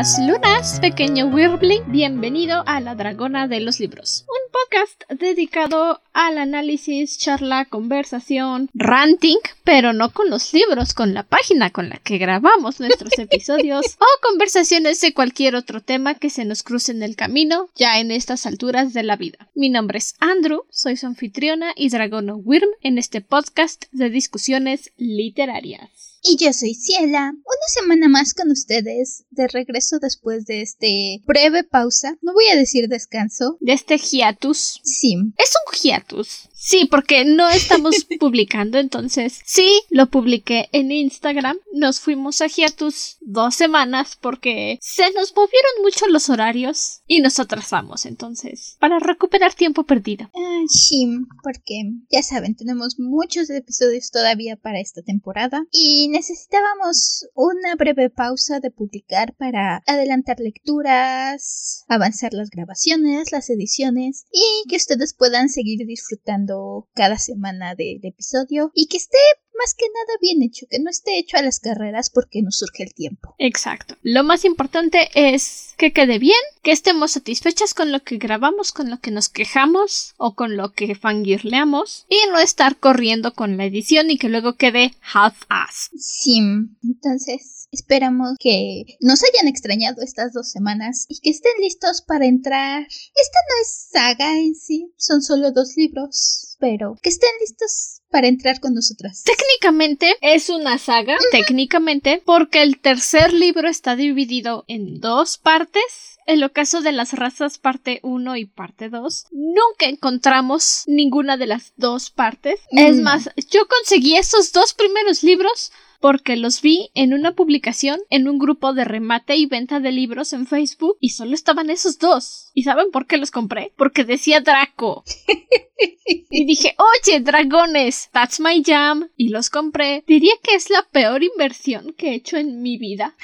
Buenas lunas, pequeño Wirbling. Bienvenido a La Dragona de los Libros, un podcast dedicado al análisis, charla, conversación, ranting, pero no con los libros, con la página con la que grabamos nuestros episodios o conversaciones de cualquier otro tema que se nos cruce en el camino ya en estas alturas de la vida. Mi nombre es Andrew, soy su anfitriona y dragono Wyrm en este podcast de discusiones literarias. Y yo soy Ciela, una semana más con ustedes, de regreso después de este breve pausa, no voy a decir descanso. De este hiatus. Sí. Es un hiatus. Sí, porque no estamos publicando, entonces sí, lo publiqué en Instagram. Nos fuimos a hiatus dos semanas porque se nos movieron mucho los horarios y nos atrasamos, entonces, para recuperar tiempo perdido. Ah, sí, porque ya saben, tenemos muchos episodios todavía para esta temporada y necesitábamos una breve pausa de publicar para adelantar lecturas, avanzar las grabaciones, las ediciones y que ustedes puedan seguir disfrutando cada semana del episodio y que esté más que nada bien hecho, que no esté hecho a las carreras porque nos surge el tiempo. Exacto. Lo más importante es que quede bien, que estemos satisfechas con lo que grabamos, con lo que nos quejamos o con lo que fangirleamos y no estar corriendo con la edición y que luego quede half-ass. Sí, entonces esperamos que nos hayan extrañado estas dos semanas y que estén listos para entrar. Esta no es saga en sí, son solo dos libros, pero que estén listos para entrar con nosotras. Técnicamente es una saga, técnicamente, porque el tercer libro está dividido en dos partes. En lo caso de las razas parte 1 y parte 2, nunca encontramos ninguna de las dos partes. Es más, yo conseguí esos dos primeros libros porque los vi en una publicación en un grupo de remate y venta de libros en Facebook y solo estaban esos dos. ¿Y saben por qué los compré? Porque decía Draco. y dije, oye, dragones, that's my jam. Y los compré. Diría que es la peor inversión que he hecho en mi vida.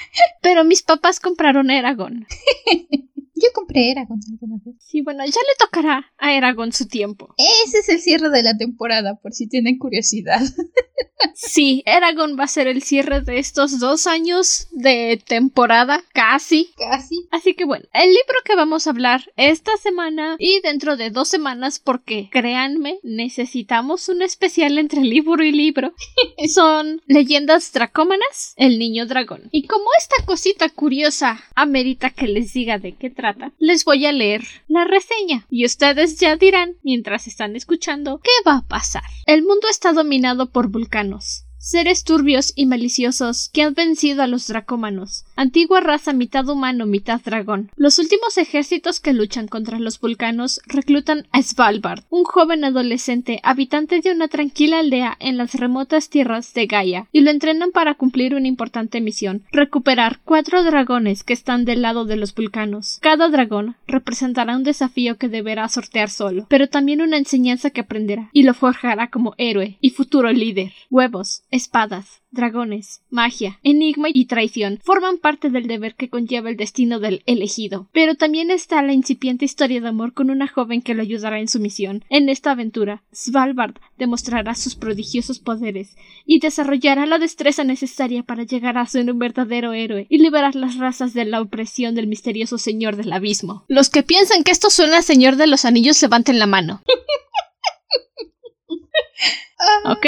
Pero mis papás compraron Eragon. Yo compré Eragon alguna vez. Sí, bueno, ya le tocará a Eragon su tiempo. Ese es el cierre de la temporada, por si tienen curiosidad. sí, Eragon va a ser el cierre de estos dos años de temporada, casi. Casi. Así que bueno, el libro que vamos a hablar esta semana y dentro de dos semanas, porque créanme, necesitamos un especial entre libro y libro, son Leyendas Dracómanas, El Niño Dragón. Y como esta cosita curiosa amerita que les diga de qué trata, les voy a leer la reseña y ustedes ya dirán, mientras están escuchando, qué va a pasar. El mundo está dominado por vulcanos seres turbios y maliciosos que han vencido a los dracómanos, antigua raza mitad humano, mitad dragón. Los últimos ejércitos que luchan contra los vulcanos reclutan a Svalbard, un joven adolescente habitante de una tranquila aldea en las remotas tierras de Gaia, y lo entrenan para cumplir una importante misión, recuperar cuatro dragones que están del lado de los vulcanos. Cada dragón representará un desafío que deberá sortear solo, pero también una enseñanza que aprenderá, y lo forjará como héroe y futuro líder. Huevos, espadas, dragones, magia, enigma y traición forman parte del deber que conlleva el destino del elegido. Pero también está la incipiente historia de amor con una joven que lo ayudará en su misión. En esta aventura, Svalbard demostrará sus prodigiosos poderes y desarrollará la destreza necesaria para llegar a ser un verdadero héroe y liberar las razas de la opresión del misterioso señor del abismo. Los que piensan que esto suena a Señor de los Anillos levanten la mano. Ok,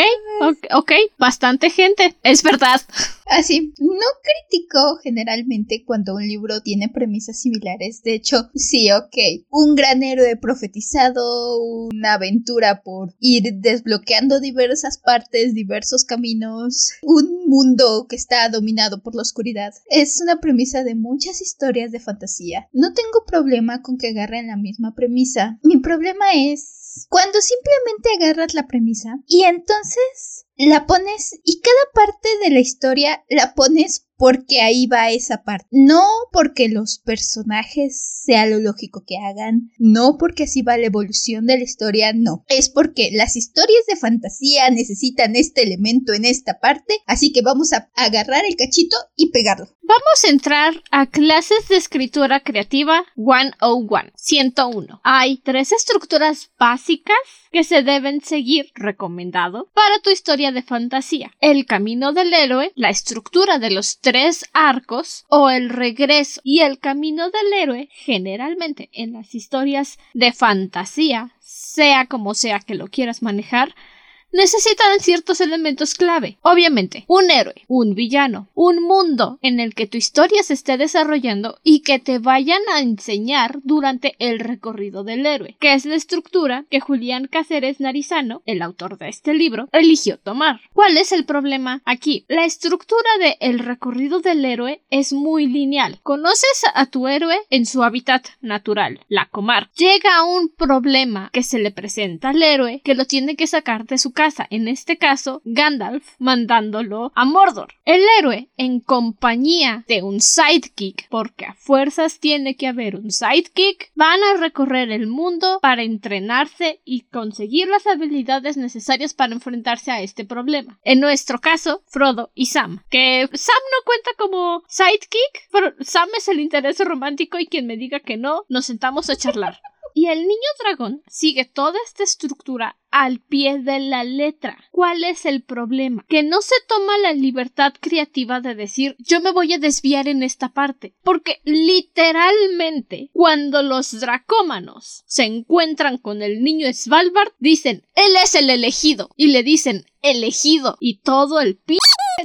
ok, bastante gente, es verdad. Así, no critico generalmente cuando un libro tiene premisas similares. De hecho, sí, ok. Un gran héroe profetizado, una aventura por ir desbloqueando diversas partes, diversos caminos, un mundo que está dominado por la oscuridad. Es una premisa de muchas historias de fantasía. No tengo problema con que agarren la misma premisa. Mi problema es cuando simplemente agarras la premisa y entonces la pones y cada parte de la historia la pones porque ahí va esa parte. No porque los personajes sea lo lógico que hagan, no porque así va la evolución de la historia, no. Es porque las historias de fantasía necesitan este elemento en esta parte, así que vamos a agarrar el cachito y pegarlo. Vamos a entrar a clases de escritura creativa 101, 101. Hay tres estructuras básicas que se deben seguir, recomendado, para tu historia de fantasía. El camino del héroe, la estructura de los tres arcos o el regreso y el camino del héroe, generalmente en las historias de fantasía, sea como sea que lo quieras manejar, necesitan ciertos elementos clave. Obviamente, un héroe, un villano, un mundo en el que tu historia se esté desarrollando y que te vayan a enseñar durante el recorrido del héroe, que es la estructura que Julián Cáceres Narizano, el autor de este libro, eligió tomar. ¿Cuál es el problema aquí? La estructura de el recorrido del héroe es muy lineal. Conoces a tu héroe en su hábitat natural, la comarca. Llega un problema que se le presenta al héroe que lo tiene que sacar de su en este caso Gandalf mandándolo a Mordor. El héroe, en compañía de un sidekick, porque a fuerzas tiene que haber un sidekick, van a recorrer el mundo para entrenarse y conseguir las habilidades necesarias para enfrentarse a este problema. En nuestro caso, Frodo y Sam, que Sam no cuenta como sidekick, pero Sam es el interés romántico y quien me diga que no, nos sentamos a charlar. Y el niño dragón sigue toda esta estructura al pie de la letra. ¿Cuál es el problema? Que no se toma la libertad creativa de decir yo me voy a desviar en esta parte. Porque literalmente cuando los dracómanos se encuentran con el niño Svalbard dicen él es el elegido y le dicen elegido y todo el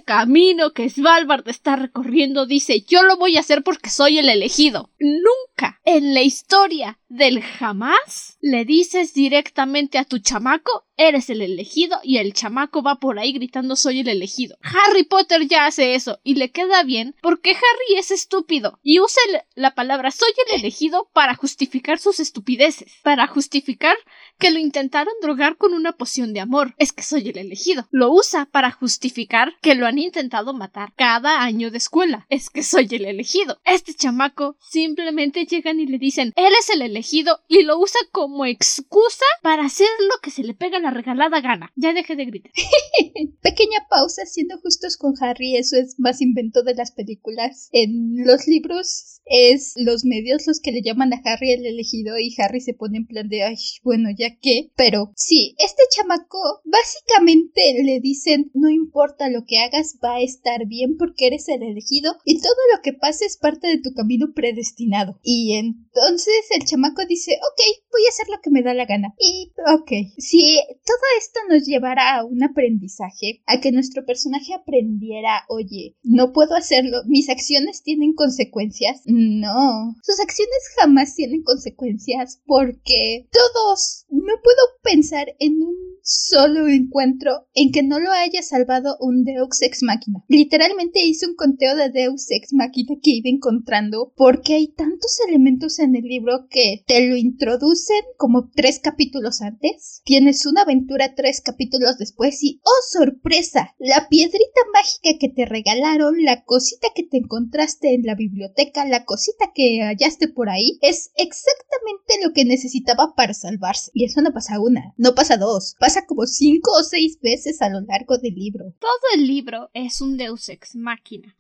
camino que Svalbard está recorriendo dice yo lo voy a hacer porque soy el elegido. Nunca en la historia del jamás le dices directamente a tu chamaco eres el elegido y el chamaco va por ahí gritando soy el elegido. Harry Potter ya hace eso y le queda bien porque Harry es estúpido y usa la palabra soy el elegido para justificar sus estupideces, para justificar que lo intentaron drogar con una poción de amor. Es que soy el elegido. Lo usa para justificar que lo han intentado matar cada año de escuela. Es que soy el elegido. Este chamaco simplemente llegan y le dicen eres el elegido y lo usa como excusa para hacer lo que se le pega la regalada gana. Ya deje de gritar. Pequeña pausa, siendo justos con Harry, eso es más invento de las películas. En los libros es los medios los que le llaman a Harry el elegido y Harry se pone en plan de, ay, bueno, ya que. Pero sí, este chamaco básicamente le dicen, no importa lo que hagas, va a estar bien porque eres el elegido y todo lo que pase es parte de tu camino predestinado. Y entonces el chamaco dice, ok, voy a hacer lo que me da la gana. Y, ok, si todo esto nos llevará a un aprendizaje, a que nuestro personaje aprendiera, oye, no puedo hacerlo, mis acciones tienen consecuencias. No, sus acciones jamás tienen consecuencias porque todos, no puedo pensar en un solo encuentro en que no lo haya salvado un Deus Ex Machina. Literalmente hice un conteo de Deus Ex Machina que iba encontrando porque hay tantos elementos en el libro que te lo introducen como tres capítulos antes. Tienes una aventura tres capítulos después y ¡oh sorpresa! La piedrita mágica que te regalaron, la cosita que te encontraste en la biblioteca, la cosita que hallaste por ahí, es exactamente lo que necesitaba para salvarse. Y eso no pasa una, no pasa dos, pasa como cinco o seis veces a lo largo del libro. Todo el libro es un Deus ex máquina.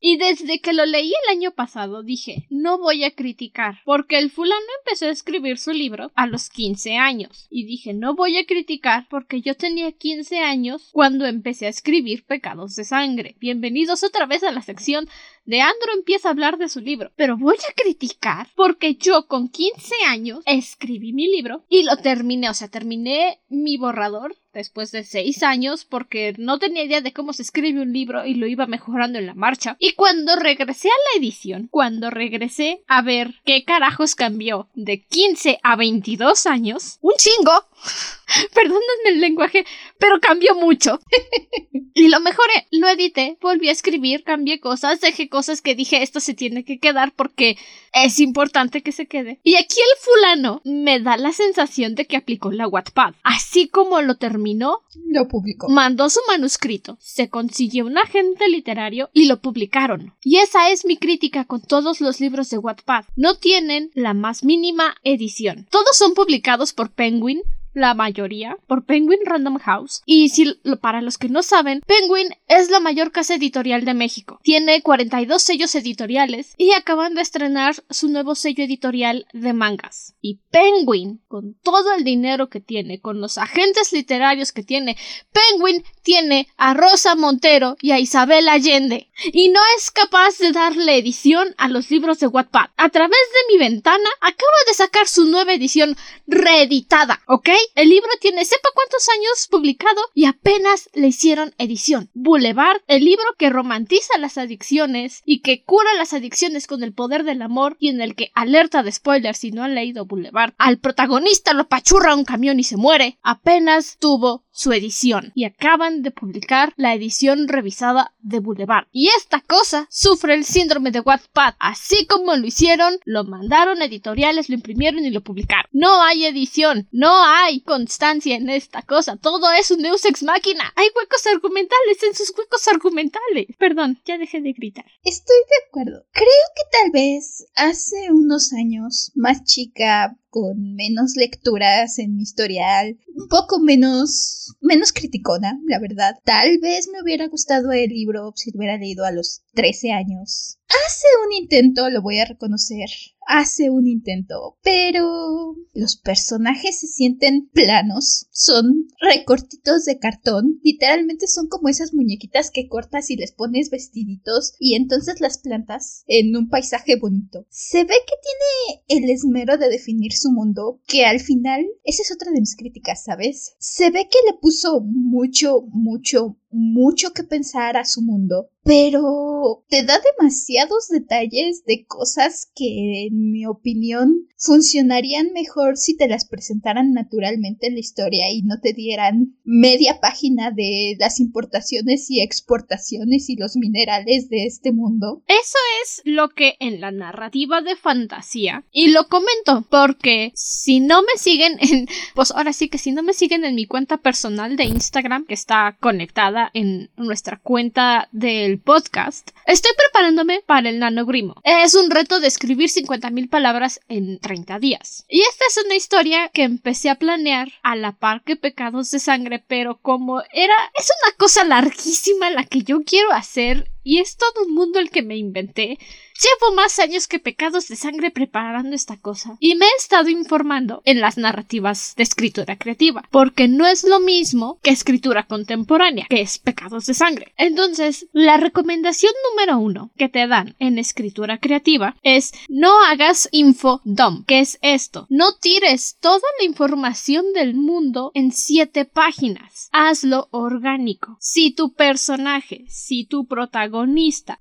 y desde que lo leí el año pasado dije, no voy a criticar, porque el fulano empezó a escribir su libro a los 15 años. Y dije, no voy a criticar porque yo tenía 15 años cuando empecé a escribir Pecados de Sangre. Bienvenidos otra vez a la sección de Andro empieza a hablar de su libro. Pero voy a criticar porque yo con 15 años escribí mi libro y lo terminé, o sea, terminé mi borrador después de seis años porque no tenía idea de cómo se escribe un libro y lo iba mejorando en la marcha. Y cuando regresé a la edición, cuando regresé a ver qué carajos cambió de 15 a 22 años, un chingo. Perdónenme el lenguaje, pero cambió mucho. y lo mejoré, lo edité, volví a escribir, cambié cosas, dejé cosas que dije esto se tiene que quedar porque es importante que se quede. Y aquí el fulano me da la sensación de que aplicó la Wattpad. Así como lo terminó, lo publicó. Mandó su manuscrito, se consiguió un agente literario y lo publicaron. Y esa es mi crítica con todos los libros de Wattpad. No tienen la más mínima edición. Todos son publicados por Penguin, la mayoría, por Penguin Random House. Y si para los que no saben, Penguin es la mayor casa editorial de México. Tiene 42 sellos editoriales y acaban de estrenar su nuevo sello editorial de mangas. Y Penguin, con todo el dinero que tiene, con los agentes literarios que tiene, Penguin tiene a Rosa Montero y a Isabel Allende. Y no es capaz de darle edición a los libros de Wattpad. A través de mi ventana acaba de sacar su nueva edición reeditada, ¿ok? El libro tiene sepa cuántos años publicado y apenas le hicieron edición. Boulevard, el libro que romantiza las adicciones y que cura las adicciones con el poder del amor y en el que alerta de spoilers si no han leído Boulevard. Al protagonista lo pachurra un camión y se muere. Apenas tuvo su edición y acaban de publicar la edición revisada de Boulevard. Y esta cosa sufre el síndrome de Wattpad. Así como lo hicieron, lo mandaron editoriales, lo imprimieron y lo publicaron. No hay edición, no hay constancia en esta cosa. Todo es un Deus ex máquina. Hay huecos argumentales en sus huecos argumentales. Perdón, ya dejé de gritar. Estoy de acuerdo. Creo que tal vez hace unos años, más chica, con menos lecturas en mi historial, un poco menos, menos criticona, la verdad. Tal vez me hubiera gustado el libro si lo hubiera leído a los 13 años. Hace un intento, lo voy a reconocer, hace un intento, pero los personajes se sienten planos, son recortitos de cartón, literalmente son como esas muñequitas que cortas y les pones vestiditos y entonces las plantas en un paisaje bonito. Se ve que tiene el esmero de definir su mundo, que al final, esa es otra de mis críticas, ¿sabes? Se ve que le puso mucho, mucho, mucho que pensar a su mundo, pero te da demasiados detalles de cosas que, en mi opinión, funcionarían mejor si te las presentaran naturalmente en la historia y no te dieran media página de las importaciones y exportaciones y los minerales de este mundo. Eso es lo que en la narrativa de fantasía, y lo comento porque si no me siguen en, pues ahora sí que si no me siguen en mi cuenta personal de Instagram que está conectada en nuestra cuenta del podcast, estoy preparándome para el nanogrimo. Es un reto de escribir 50.000 palabras en 30 días. Y esta es una historia que empecé a planear a la par que Pecados de Sangre, pero como era... es una cosa larguísima la que yo quiero hacer y es todo un mundo el que me inventé. Llevo más años que pecados de sangre preparando esta cosa y me he estado informando en las narrativas de escritura creativa, porque no es lo mismo que escritura contemporánea, que es pecados de sangre. Entonces, la recomendación número uno que te dan en escritura creativa es no hagas info dump. ¿Qué es esto? No tires toda la información del mundo en siete páginas. Hazlo orgánico. Si tu personaje, si tu protagonista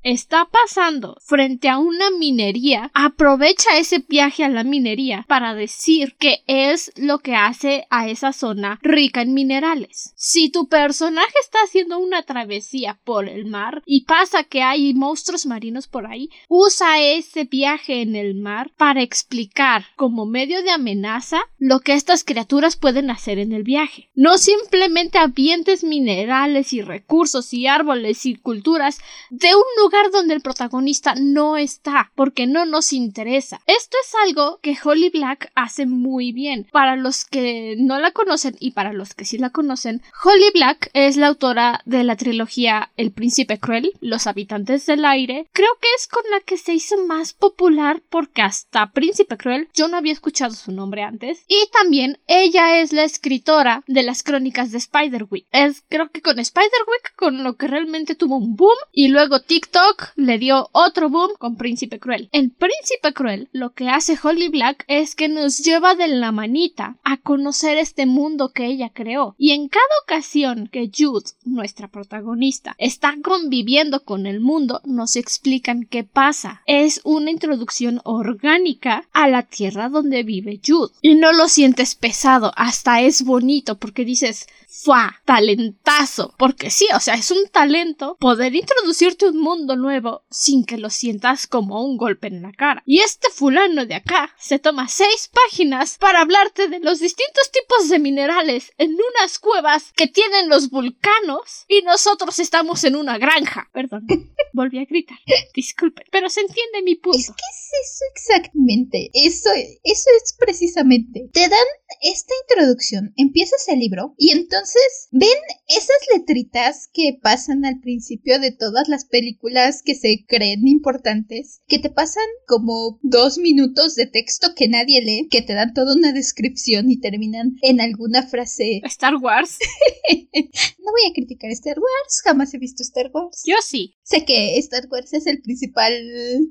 está pasando frente a una minería, aprovecha ese viaje a la minería para decir que es lo que hace a esa zona rica en minerales. Si tu personaje está haciendo una travesía por el mar y pasa que hay monstruos marinos por ahí, usa ese viaje en el mar para explicar como medio de amenaza lo que estas criaturas pueden hacer en el viaje. No simplemente avientes minerales y recursos y árboles y culturas de un lugar donde el protagonista no está, porque no nos interesa. Esto es algo que Holly Black hace muy bien. Para los que no la conocen y para los que sí la conocen, Holly Black es la autora de la trilogía El Príncipe Cruel, Los Habitantes del Aire. Creo que es con la que se hizo más popular porque hasta Príncipe Cruel yo no había escuchado su nombre antes. Y también ella es la escritora de las crónicas de Spiderwick. Es creo que con Spiderwick con lo que realmente tuvo un boom y luego TikTok le dio otro boom con Príncipe Cruel. En Príncipe Cruel lo que hace Holly Black es que nos lleva de la manita a conocer este mundo que ella creó. Y en cada ocasión que Jude, nuestra protagonista, está conviviendo con el mundo, nos explican qué pasa. Es una introducción orgánica a la tierra donde vive Jude. Y no lo sientes pesado, hasta es bonito porque dices, ¡fua! Talentazo. Porque sí, o sea, es un talento poder un mundo nuevo sin que lo sientas como un golpe en la cara. Y este fulano de acá se toma seis páginas para hablarte de los distintos tipos de minerales en unas cuevas que tienen los vulcanos y nosotros estamos en una granja. Perdón, volví a gritar. Disculpen, pero se entiende mi punto. Es que es eso exactamente. Eso, eso es precisamente. Te dan esta introducción, empiezas el libro y entonces ven esas letritas que pasan al principio de todas las películas que se creen importantes, que te pasan como dos minutos de texto que nadie lee, que te dan toda una descripción y terminan en alguna frase. Star Wars. no voy a criticar Star Wars, jamás he visto Star Wars. Yo sí. Sé que Star Wars es el principal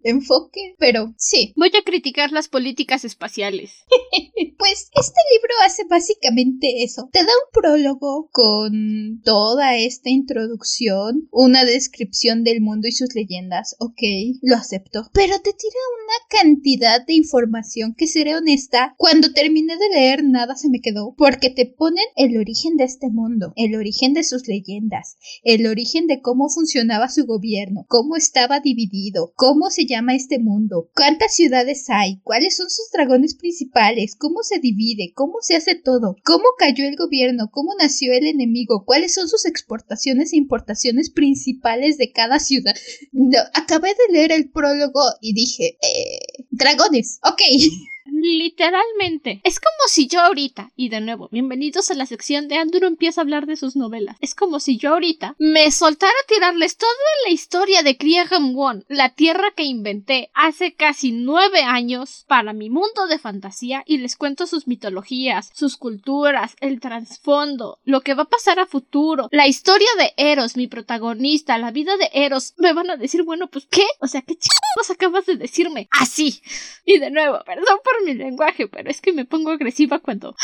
enfoque, pero sí. Voy a criticar las políticas espaciales. pues este libro hace básicamente eso. Te da un prólogo con toda esta introducción, una descripción del mundo y sus leyendas. Ok, lo acepto. Pero te tira una cantidad de información que seré honesta, cuando terminé de leer nada se me quedó, porque te ponen el origen de este mundo, el origen de sus leyendas, el origen de cómo funcionaba su gobierno, cómo estaba dividido, cómo se llama este mundo, cuántas ciudades hay, cuáles son sus dragones principales, cómo se divide, cómo se hace todo, cómo cayó el gobierno, cómo nació el enemigo, cuáles son sus exportaciones e importaciones principales de cada ciudad. acabé de leer el prólogo y dije, eh, dragones, ok. Literalmente. Es como si yo ahorita, y de nuevo, bienvenidos a la sección de Andrew empieza a hablar de sus novelas. Es como si yo ahorita me soltara a tirarles toda la historia de Kriegam Won, la tierra que inventé hace casi nueve años para mi mundo de fantasía y les cuento sus mitologías, sus culturas, el trasfondo, lo que va a pasar a futuro, la historia de Eros, mi protagonista, la vida de Eros. Me van a decir, bueno, pues ¿qué? O sea, ¿qué chicos acabas de decirme? Así. Y de nuevo, perdón por mi lenguaje, pero es que me pongo agresiva cuando...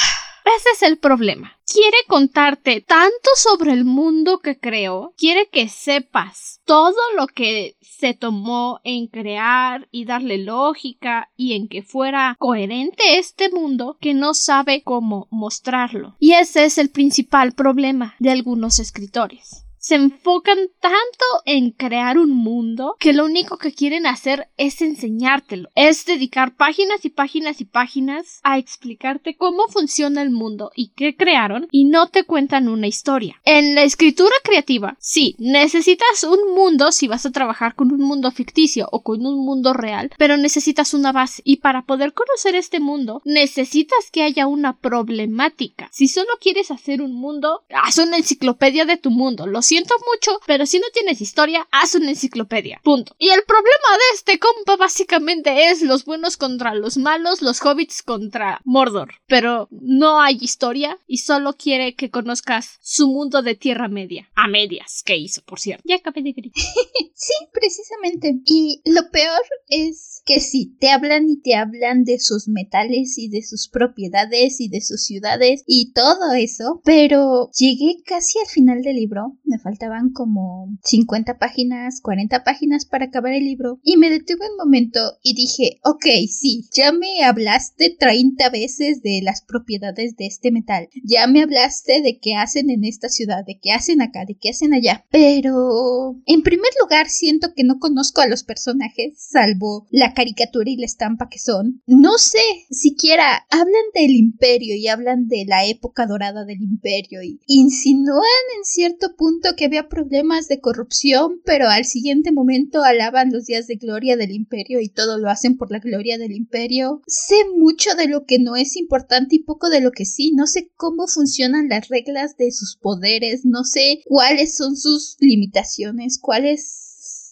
Ese es el problema. Quiere contarte tanto sobre el mundo que creó, quiere que sepas todo lo que se tomó en crear y darle lógica y en que fuera coherente este mundo que no sabe cómo mostrarlo. Y ese es el principal problema de algunos escritores se enfocan tanto en crear un mundo que lo único que quieren hacer es enseñártelo, es dedicar páginas y páginas y páginas a explicarte cómo funciona el mundo y qué crearon y no te cuentan una historia. En la escritura creativa, sí, necesitas un mundo si vas a trabajar con un mundo ficticio o con un mundo real, pero necesitas una base y para poder conocer este mundo necesitas que haya una problemática. Si solo quieres hacer un mundo, haz una enciclopedia de tu mundo, lo siento siento mucho, pero si no tienes historia, haz una enciclopedia. Punto. Y el problema de este compa básicamente es los buenos contra los malos, los hobbits contra Mordor. Pero no hay historia y solo quiere que conozcas su mundo de Tierra Media. A medias, que hizo, por cierto. Ya acabé de gritar. sí, precisamente. Y lo peor es que sí, te hablan y te hablan de sus metales y de sus propiedades y de sus ciudades y todo eso, pero llegué casi al final del libro, me faltaban como 50 páginas, 40 páginas para acabar el libro y me detuve un momento y dije, ok, sí, ya me hablaste 30 veces de las propiedades de este metal, ya me hablaste de qué hacen en esta ciudad, de qué hacen acá, de qué hacen allá, pero en primer lugar siento que no conozco a los personajes, salvo la caricatura y la estampa que son. No sé, siquiera hablan del imperio y hablan de la época dorada del imperio y insinúan en cierto punto que había problemas de corrupción, pero al siguiente momento alaban los días de gloria del imperio y todo lo hacen por la gloria del imperio. Sé mucho de lo que no es importante y poco de lo que sí. No sé cómo funcionan las reglas de sus poderes, no sé cuáles son sus limitaciones, cuáles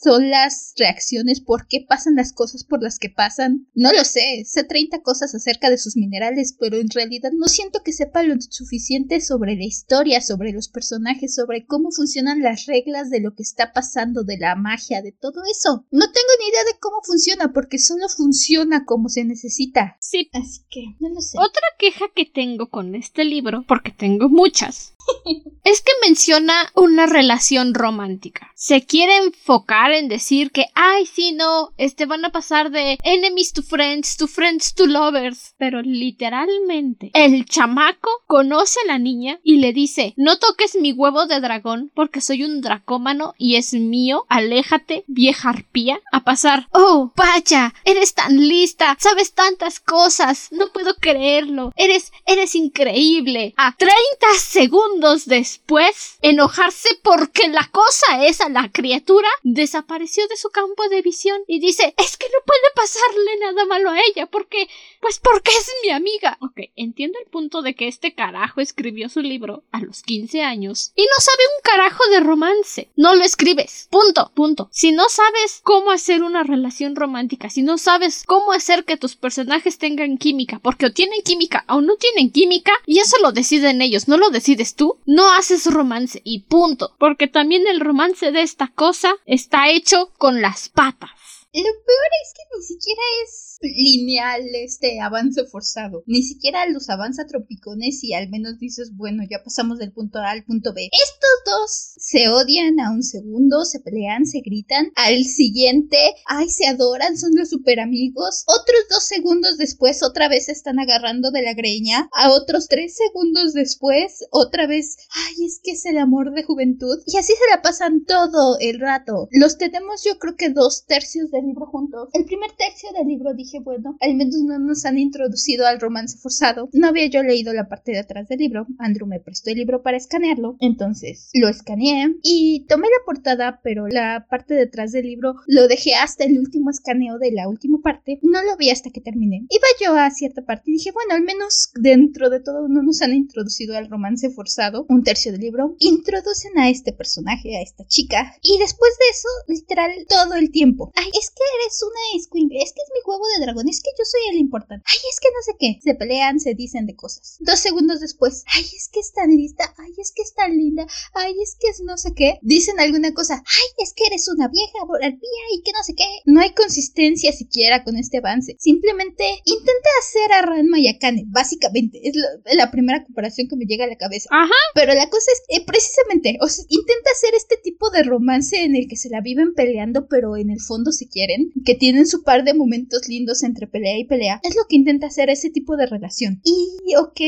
son las reacciones, por qué pasan las cosas por las que pasan. No lo sé, sé 30 cosas acerca de sus minerales, pero en realidad no siento que sepa lo suficiente sobre la historia, sobre los personajes, sobre cómo funcionan las reglas de lo que está pasando, de la magia, de todo eso. No tengo ni idea de cómo funciona, porque solo funciona como se necesita. Sí. Así que, no lo sé. Otra queja que tengo con este libro, porque tengo muchas, es que menciona una relación romántica. Se quiere enfocar en decir que, ay, sí, no, este van a pasar de enemies to friends, to friends to lovers. Pero literalmente, el chamaco conoce a la niña y le dice, no toques mi huevo de dragón porque soy un dracómano y es mío, aléjate, vieja arpía, a pasar, oh, vaya, eres tan lista, sabes tantas cosas, no puedo creerlo, eres, eres increíble, a 30 segundos segundos después enojarse porque la cosa esa, la criatura, desapareció de su campo de visión y dice, es que no puede pasarle nada malo a ella porque, pues porque es mi amiga. Ok, entiendo el punto de que este carajo escribió su libro a los 15 años y no sabe un carajo de romance. No lo escribes. Punto, punto. Si no sabes cómo hacer una relación romántica, si no sabes cómo hacer que tus personajes tengan química, porque o tienen química o no tienen química, y eso lo deciden ellos, no lo decides tú, no haces romance y punto. Porque también el romance de esta cosa está hecho con las patas. Lo peor es que ni siquiera es lineal este avance forzado. Ni siquiera los avanza tropicones y al menos dices, bueno, ya pasamos del punto A al punto B. Estos dos se odian a un segundo, se pelean, se gritan. Al siguiente, ay, se adoran, son los super amigos. Otros dos segundos después, otra vez se están agarrando de la greña. A otros tres segundos después, otra vez, ay, es que es el amor de juventud. Y así se la pasan todo el rato. Los tenemos, yo creo que dos tercios del libro juntos. El primer tercio del libro dije, bueno, al menos no nos han introducido al romance forzado. No había yo leído la parte de atrás del libro. Andrew me prestó el libro para escanearlo. Entonces lo escaneé y tomé la portada, pero la parte de atrás del libro lo dejé hasta el último escaneo de la última parte. No lo vi hasta que terminé. Iba yo a cierta parte y dije, bueno, al menos dentro de todo no nos han introducido al romance forzado. Un tercio del libro. Introducen a este personaje, a esta chica. Y después de eso, literal, todo el tiempo. Ay, es que eres una escuincle, es que es mi huevo de dragón, es que yo soy el importante. Ay, es que no sé qué. Se pelean, se dicen de cosas. Dos segundos después, ay, es que es tan lista, ay, es que es tan linda, ay, es que es no sé qué. Dicen alguna cosa, ay, es que eres una vieja borrachía y que no sé qué. No hay consistencia siquiera con este avance. Simplemente intenta hacer a Ranma y a Kane, básicamente. Es la primera comparación que me llega a la cabeza. Ajá. Pero la cosa es, eh, precisamente, o sea, intenta hacer este tipo de romance en el que se la viven peleando, pero en el fondo se quiere que tienen su par de momentos lindos entre pelea y pelea, es lo que intenta hacer ese tipo de relación. Y, ok,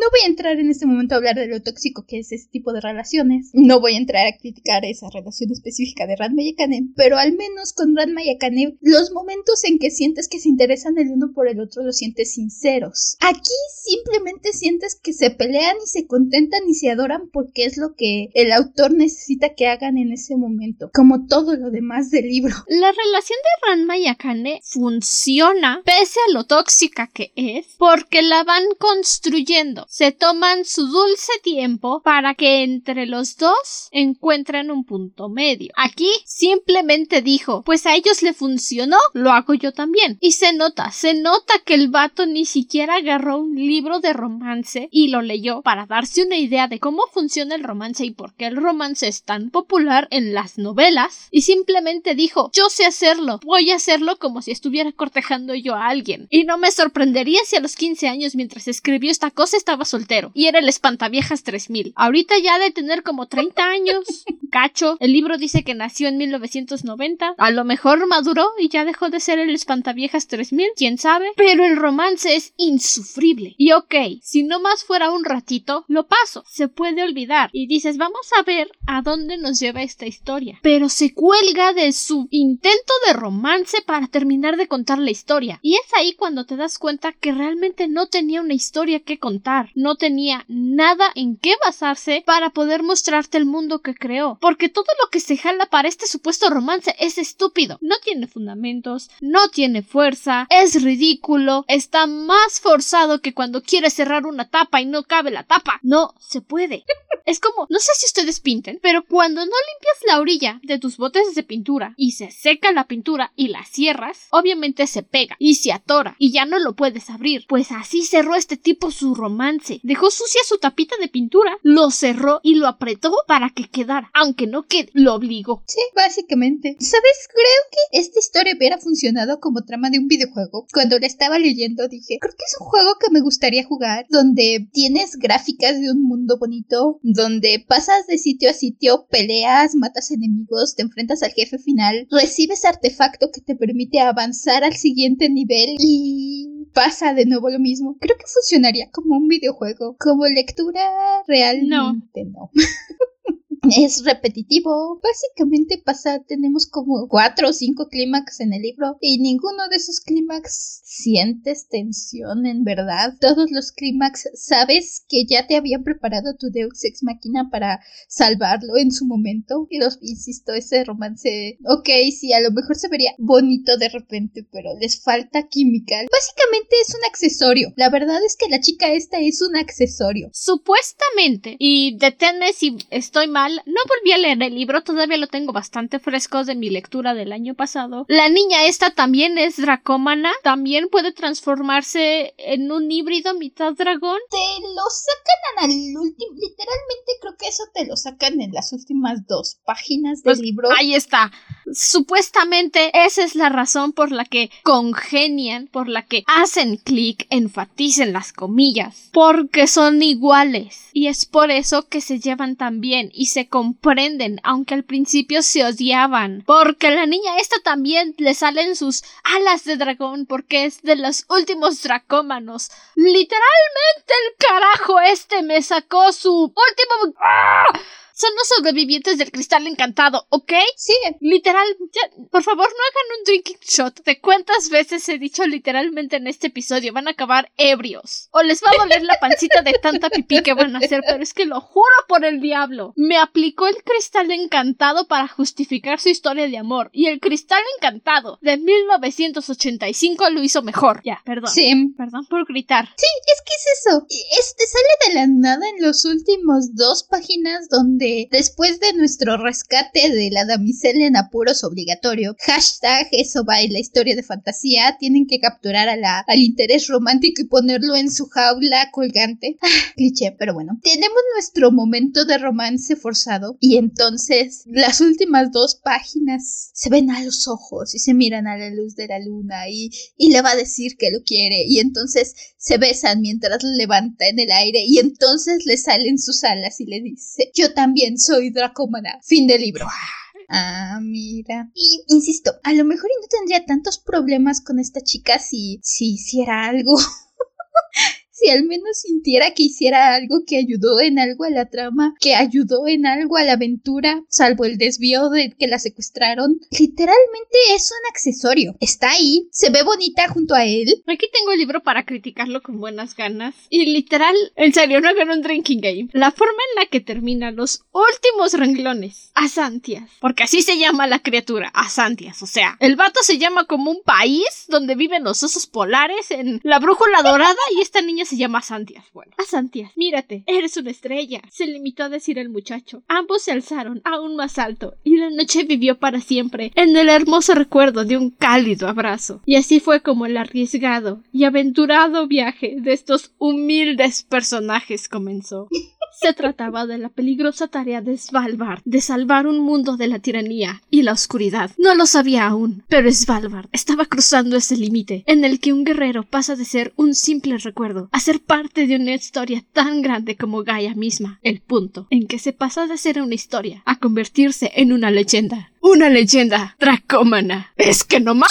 no voy a entrar en este momento a hablar de lo tóxico que es ese tipo de relaciones, no voy a entrar a criticar esa relación específica de Ranma y Akane, pero al menos con Ranma y Akane, los momentos en que sientes que se interesan el uno por el otro los sientes sinceros. Aquí simplemente sientes que se pelean y se contentan y se adoran porque es lo que el autor necesita que hagan en ese momento, como todo lo demás del libro. La relación de Ranma y Akane funciona pese a lo tóxica que es porque la van construyendo. Se toman su dulce tiempo para que entre los dos encuentren un punto medio. Aquí simplemente dijo, pues a ellos le funcionó, lo hago yo también. Y se nota, se nota que el vato ni siquiera agarró un libro de romance y lo leyó para darse una idea de cómo funciona el romance y por qué el romance es tan popular en las novelas y simplemente dijo, yo sé hacerlo Voy a hacerlo como si estuviera cortejando yo a alguien. Y no me sorprendería si a los 15 años mientras escribió esta cosa estaba soltero. Y era el espantaviejas 3000. Ahorita ya de tener como 30 años. Cacho. El libro dice que nació en 1990. A lo mejor maduró y ya dejó de ser el espantaviejas 3000. Quién sabe. Pero el romance es insufrible. Y ok, si no más fuera un ratito, lo paso. Se puede olvidar. Y dices, vamos a ver a dónde nos lleva esta historia. Pero se cuelga de su intento de romance para terminar de contar la historia. Y es ahí cuando te das cuenta que realmente no tenía una historia que contar, no tenía nada en qué basarse para poder mostrarte el mundo que creó. Porque todo lo que se jala para este supuesto romance es estúpido, no tiene fundamentos, no tiene fuerza, es ridículo, está más forzado que cuando quieres cerrar una tapa y no cabe la tapa. No se puede. Es como, no sé si ustedes pinten, pero cuando no limpias la orilla de tus botes de pintura y se seca la pintura, y la cierras, obviamente se pega y se atora y ya no lo puedes abrir. Pues así cerró este tipo su romance. Dejó sucia su tapita de pintura, lo cerró y lo apretó para que quedara, aunque no quede, lo obligó. Sí, básicamente. ¿Sabes? Creo que esta historia hubiera funcionado como trama de un videojuego. Cuando la estaba leyendo dije, creo que es un juego que me gustaría jugar, donde tienes gráficas de un mundo bonito, donde pasas de sitio a sitio, peleas, matas enemigos, te enfrentas al jefe final, recibes artefactos facto que te permite avanzar al siguiente nivel y pasa de nuevo lo mismo. Creo que funcionaría como un videojuego, como lectura realmente no. no. es repetitivo. Básicamente pasa, tenemos como cuatro o cinco clímax en el libro y ninguno de esos clímax sientes tensión en verdad. Todos los clímax sabes que ya te habían preparado tu Deus Ex Máquina para salvarlo en su momento. Y los, insisto, ese romance, ok, sí, a lo mejor se vería bonito de repente, pero les falta química. Básicamente es un accesorio. La verdad es que la chica esta es un accesorio. Supuestamente, y deténme si estoy mal, no volví a leer el libro, todavía lo tengo bastante fresco de mi lectura del año pasado. La niña esta también es dracómana, también puede transformarse en un híbrido mitad dragón. Te lo sacan al último, literalmente creo que eso te lo sacan en las últimas dos páginas del Pues, libro. Ahí está. Supuestamente esa es la razón por la que congenian, por la que hacen clic, enfaticen las comillas, porque son iguales. Y es por eso que se llevan tan bien y se comprenden, aunque al principio se odiaban. Porque la niña esta también le salen sus alas de dragón, porque es de los últimos dracómanos. Literalmente el carajo este me sacó su último... ¡Ah! Son los sobrevivientes del cristal encantado, ¿ok? Sí, Literal, ya, por favor, no hagan un drinking shot de cuántas veces he dicho literalmente en este episodio. Van a acabar ebrios. O les va a doler la pancita de tanta pipí que van a hacer, pero es que lo juro por el diablo. Me aplicó el cristal encantado para justificar su historia de amor. Y el cristal encantado de 1985 lo hizo mejor. Ya, perdón. sí. Perdón por gritar. Sí, es que es eso. Este sale de la nada en los últimos dos páginas donde después de nuestro rescate de la damisela en apuros obligatorio, eso va en la historia de fantasía, tienen que capturar al interés romántico y ponerlo en su jaula colgante. Ah, cliché, pero bueno. Tenemos nuestro momento de romance forzado y entonces las últimas dos páginas se ven a los ojos y se miran a la luz de la luna y, y le va a decir que lo quiere y entonces se besan mientras levanta en el aire y entonces le salen sus alas y le dice yo también soy dracómana. Fin del libro. Ah, mira. Y insisto, a lo mejor no tendría tantos problemas con esta chica si, si hiciera algo. si al menos sintiera que hiciera algo que ayudó en algo a la trama, que ayudó en algo a la aventura, salvo el desvío de que la secuestraron. Literalmente es un accesorio. Está ahí, se ve bonita junto a él. Aquí tengo el libro para criticarlo con buenas ganas. Y literal, en serio, no hagan un drinking game. La forma en la que terminan los últimos renglones. Asantias. Porque así se llama la criatura. Asantias. O sea, el vato se llama como un país donde viven los osos polares en la brújula dorada y esta niña se llama Asantias. Bueno, Asantias, mírate, eres una estrella. Se limitó a decir el muchacho. Ambos se alzaron aún más alto y la noche vivió para siempre en el hermoso recuerdo de un cálido abrazo. Y así fue como el arriesgado y aventurado viaje de estos humildes personajes comenzó. Se trataba de la peligrosa tarea de Svalbard, de salvar un mundo de la tiranía y la oscuridad. No lo sabía aún, pero Svalbard estaba cruzando ese límite en el que un guerrero pasa de ser un simple recuerdo a ser parte de una historia tan grande como Gaia misma. El punto en que se pasa de ser una historia a convertirse en una leyenda. Una leyenda dracómana. Es que no más.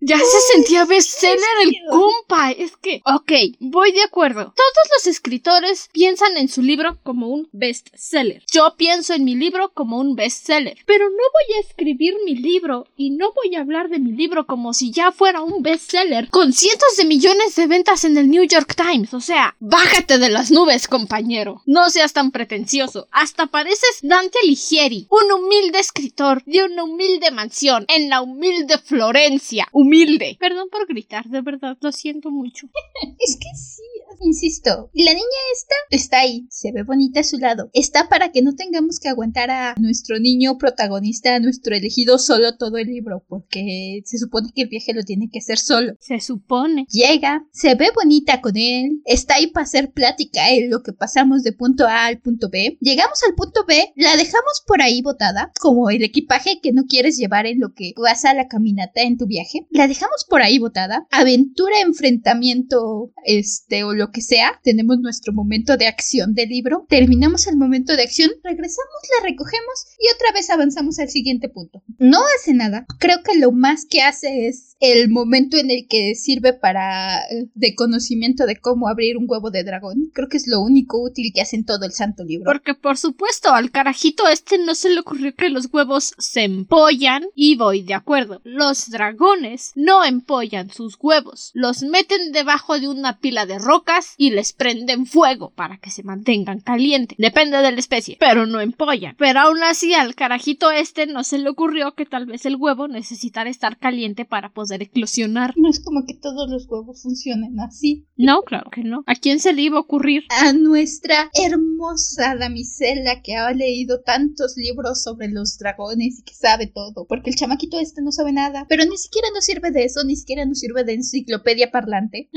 Ya se sentía bestseller el compa. Es que, ok, voy de acuerdo. Todos los escritores piensan en su libro como un bestseller. Yo pienso en mi libro como un bestseller. Pero no voy a escribir mi libro y no voy a hablar de mi libro como si ya fuera un bestseller con cientos de millones de ventas en el New York Times. O sea, bájate de las nubes, compañero. No seas tan pretencioso. Hasta pareces Dante Alighieri, un humilde escritor de una humilde mansión en la humilde Florencia. Humilde. Perdón por gritar, de verdad, lo siento mucho. Es que sí, insisto. La niña esta está ahí, se ve bonita a su lado. Está para que no tengamos que aguantar a nuestro niño protagonista, a nuestro elegido solo todo el libro, porque se supone que el viaje lo tiene que hacer solo. Se supone. Llega, se ve bonita con él, está ahí para hacer plática en lo que pasamos de punto A al punto B. Llegamos al punto B, la dejamos por ahí botada, como el equipaje que no quieres llevar en lo que vas a la caminata en tu viaje. La dejamos por ahí botada. Aventura, enfrentamiento, este, o lo que sea. Tenemos nuestro momento de acción del libro. Terminamos el momento de acción, regresamos, la recogemos y otra vez avanzamos al siguiente punto. No hace nada. Creo que lo más que hace es el momento en el que sirve para eh, de conocimiento de cómo abrir un huevo de dragón. Creo que es lo único útil que hace en todo el santo libro. Porque por supuesto, al carajito este no se le ocurrió que los huevos se empollan y voy de acuerdo. Los dragones no empollan sus huevos, los meten debajo de una pila de rocas y les prenden fuego para que se mantengan calientes. Depende de la especie, pero no empollan. Pero aún así al carajito este no se le ocurrió que tal vez el huevo necesitara estar caliente para poder eclosionar. No es como que todos los huevos funcionen así. No, claro que no. ¿A quién se le iba a ocurrir? A nuestra hermosa damisela que ha leído tantos libros sobre los dragones y que sabe todo. Porque el chamaquito este no sabe nada. Pero ni siquiera nos sirve de eso, ni siquiera nos sirve de enciclopedia parlante.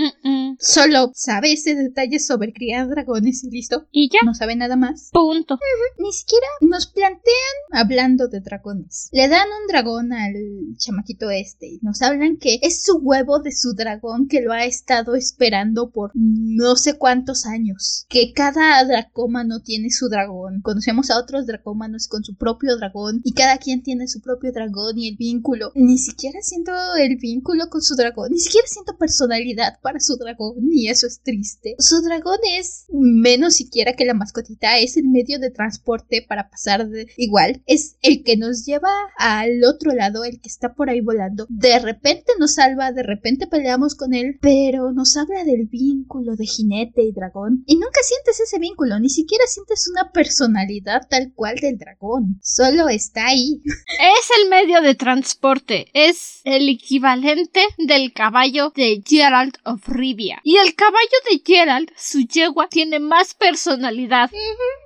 Solo sabe ese detalle sobre criar dragones y listo. Y ya. No sabe nada más. Punto. Ni siquiera nos plantean hablando de dragones. Le dan un dragón al chamaquito este y nos hablan que es su huevo de su dragón que lo ha estado esperando por no sé cuántos años. Que cada dracómano tiene su dragón. Conocemos a otros dracómanos con su propio dragón y cada quien tiene su propio dragón y el vínculo. Ni siquiera siento el vínculo con su dragón, ni siquiera siento personalidad para su dragón y eso es triste. Su dragón es menos siquiera que la mascotita, es el medio de transporte para pasar de igual, es el que nos lleva al otro lado, el que está por ahí volando. De repente nos salva, de repente peleamos con él, pero nos habla del vínculo de jinete y dragón y nunca sientes ese vínculo, ni siquiera sientes una personalidad tal cual del dragón, solo está ahí. Es el medio de transporte, es el equivalente del caballo de Gerald of Rivia. Y el caballo de Gerald, su yegua, tiene más personalidad.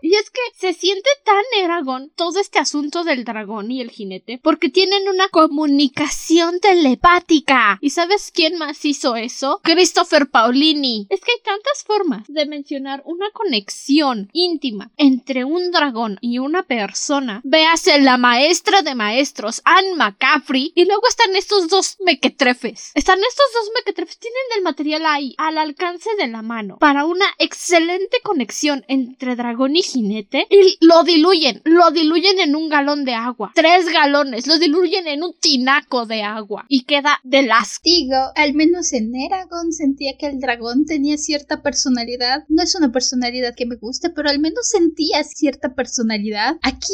Y es que se siente tan Eragon todo este asunto del dragón y el jinete porque tienen una comunicación telepática. ¿Y sabes quién más hizo eso? Christopher Paulini. Es que hay tantas formas de mencionar una conexión íntima entre un dragón y una persona. Véase la maestra de maestros, Anne McCaffrey, y luego están estos dos mequetrefes. Están estos dos mequetrefes, tienen el material ahí, al alcance de la mano, para una excelente conexión entre dragón y jinete, y lo diluyen, lo diluyen en un galón de agua. Tres galones, lo diluyen en un tinaco de agua, y queda de las. Digo, al menos en Eragon sentía que el dragón tenía cierta personalidad. No es una personalidad que me guste, pero al menos sentía cierta personalidad. Aquí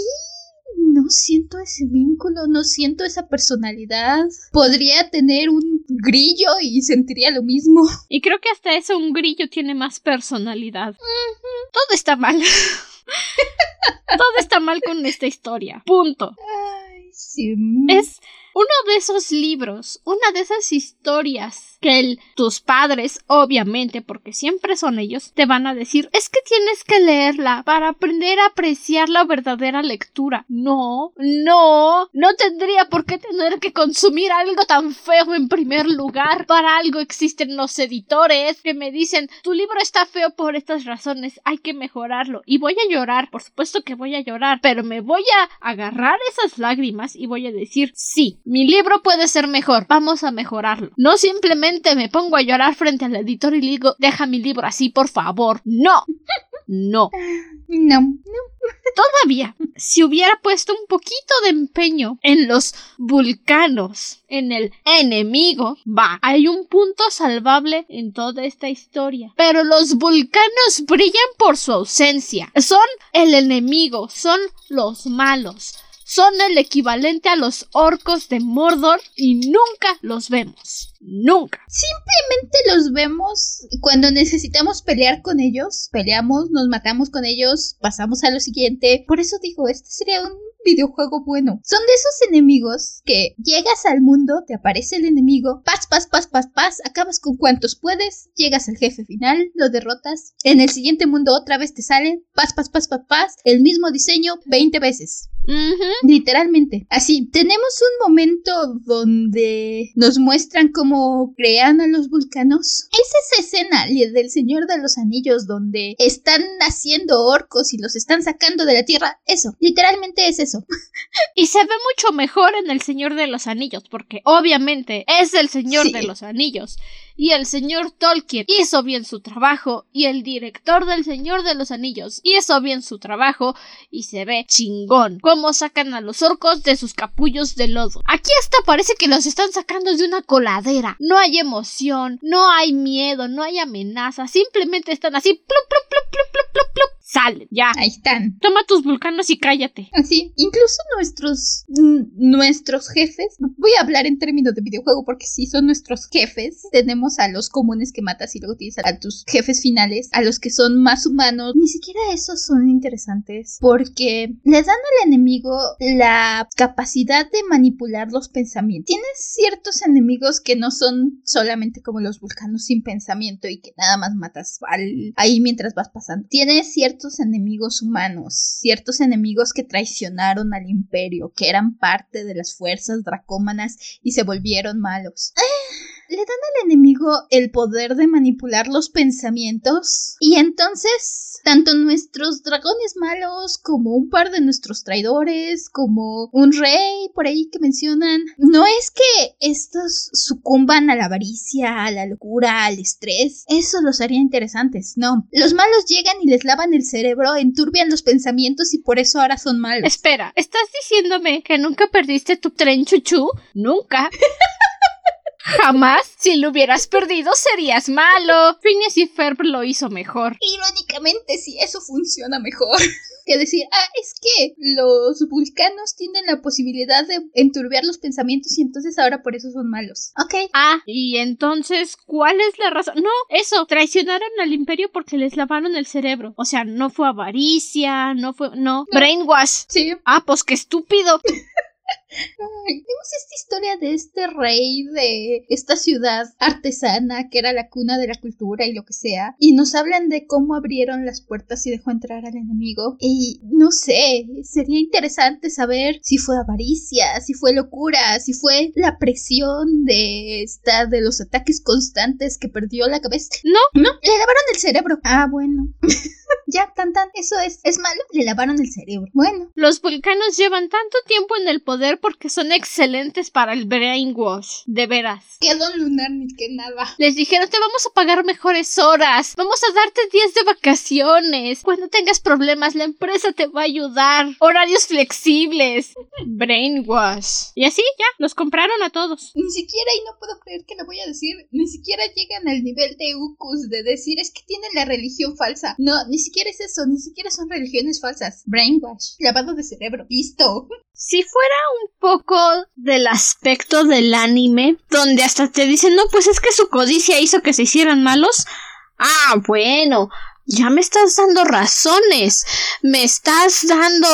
no siento ese vínculo, no siento esa personalidad. Podría tener un grillo y sentiría lo mismo. Y creo que hasta eso un grillo tiene más personalidad. Todo está mal. Todo está mal con esta historia. Punto. Ay, sí. Es uno de esos libros, una de esas historias que tus padres, obviamente, porque siempre son ellos, te van a decir es que tienes que leerla para aprender a apreciar la verdadera lectura. No, no, no tendría por qué tener que consumir algo tan feo en primer lugar. Para algo existen los editores que me dicen tu libro está feo por estas razones, hay que mejorarlo. Y voy a llorar, por supuesto que voy a llorar, pero me voy a agarrar esas lágrimas y voy a decir sí, mi libro puede ser mejor, vamos a mejorarlo. No simplemente me pongo a llorar frente al editor y le digo, deja mi libro así, por favor. No. No. No, no. Todavía, si hubiera puesto un poquito de empeño en los vulcanos, en el enemigo, va, hay un punto salvable en toda esta historia. Pero los vulcanos brillan por su ausencia. Son el enemigo, son los malos son el equivalente a los orcos de Mordor y nunca los vemos. Nunca. Simplemente los vemos cuando necesitamos pelear con ellos. Peleamos, nos matamos con ellos, pasamos a lo siguiente. Por eso digo, este sería un videojuego bueno. Son de esos enemigos que llegas al mundo, te aparece el enemigo, pas, pas, pas, pas, pas, acabas con cuantos puedes, llegas al jefe final, lo derrotas. En el siguiente mundo otra vez te sale, pas, pas, pas, pas, pas, el mismo diseño 20 veces. Literalmente. Así, tenemos un momento donde nos muestran cómo crean a los vulcanos. Es esa escena del Señor de los Anillos donde están naciendo orcos y los están sacando de la tierra. Eso, literalmente es eso eso. Y se ve mucho mejor en El Señor de los Anillos, porque obviamente es el Señor Sí. de los Anillos. Y el señor Tolkien hizo bien su trabajo, y el director del Señor de los Anillos hizo bien su trabajo, y se ve chingón cómo sacan a los orcos de sus capullos de lodo. Aquí hasta parece que los están sacando de una coladera. No hay emoción, no hay miedo, no hay amenaza, simplemente están así, plup, plup, plup, plup, plup, plup, plup, salen, ya. Ahí están. Toma tus vulcanos y cállate. Así, incluso nuestros nuestros jefes, voy a hablar en términos de videojuego porque sí son nuestros jefes. Tenemos a los comunes que matas y luego tienes a tus jefes finales, a los que son más humanos. Ni siquiera esos son interesantes porque le dan al enemigo la capacidad de manipular los pensamientos. Tienes ciertos enemigos que no son solamente como los vulcanos sin pensamiento y que nada más matas al- ahí mientras vas pasando. Tienes ciertos enemigos humanos, ciertos enemigos que traicionaron al imperio, que eran parte de las fuerzas dracómanas y se volvieron malos. Ah, Le dan al enemigo el poder de manipular los pensamientos y entonces tanto nuestros dragones malos como un par de nuestros traidores, como un rey por ahí que mencionan, no es que estos sucumban a la avaricia, a la locura, al estrés, eso los haría interesantes, no. Los malos llegan y les lavan el cerebro, enturbian los pensamientos y por eso ahora son malos. Espera, ¿estás diciéndome que nunca perdiste tu tren chuchú? Nunca. Jamás. Si lo hubieras perdido, serías malo. Phineas y Ferb lo hizo mejor. Irónicamente, sí, eso funciona mejor. que decir, ah, es que los vulcanos tienen la posibilidad de enturbiar los pensamientos y entonces ahora por eso son malos. Ok. Ah, y entonces, ¿cuál es la razón? No, eso, traicionaron al imperio porque les lavaron el cerebro. O sea, no fue avaricia, no fue, no, brainwash. Sí. Ah, pues qué estúpido. Ay, vemos esta historia de este rey de esta ciudad artesana que era la cuna de la cultura y lo que sea. Y nos hablan de cómo abrieron las puertas y dejó entrar al enemigo. Y no sé, sería interesante saber si fue avaricia, si fue locura, si fue la presión de esta, de los ataques constantes que perdió la cabeza. No. No, le lavaron el cerebro. Ah, bueno. ya, tan tan, eso es. ¿Es malo? Le lavaron el cerebro. Bueno. Los vulcanos llevan tanto tiempo en el poder porque son excelentes para el brainwash. De veras. Que Don Lunar ni que nada. Les dijeron, te vamos a pagar mejores horas, vamos a darte días de vacaciones. Cuando tengas problemas, la empresa te va a ayudar. Horarios flexibles. Brainwash. Y así, ya, los compraron a todos. Ni siquiera, y no puedo creer que lo voy a decir, ni siquiera llegan al nivel de Ucus de decir es que tienen la religión falsa. No, ni siquiera es eso, ni siquiera son religiones falsas. Brainwash, lavado de cerebro, listo. Si fuera un poco del aspecto del anime, donde hasta te dicen, no, pues es que su codicia hizo que se hicieran malos. Ah, bueno, ya me estás dando razones, me estás dando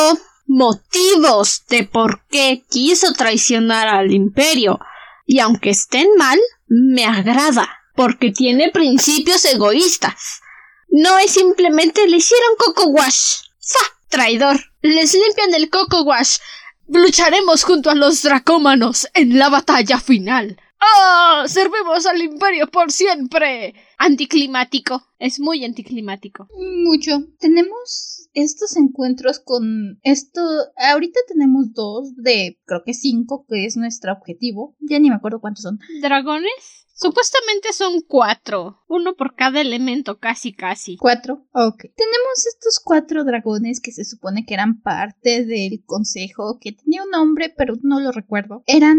motivos de por qué quiso traicionar al imperio. Y aunque estén mal, me agrada, porque tiene principios egoístas. No es simplemente le hicieron coco wash. ¡Fa! Traidor. Les limpian el coco wash. Lucharemos junto a los dracómanos en la batalla final. ¡Ah! ¡Servimos al imperio por siempre! Anticlimático. Es muy anticlimático. Mucho. Tenemos estos encuentros con esto. Ahorita tenemos dos de creo que cinco, que es nuestro objetivo. Ya ni me acuerdo cuántos son. ¿Dragones? Supuestamente son cuatro. Uno por cada elemento, casi casi. Cuatro. Ok. Tenemos estos cuatro dragones que se supone que eran parte del consejo, que tenía un nombre, pero no lo recuerdo. Eran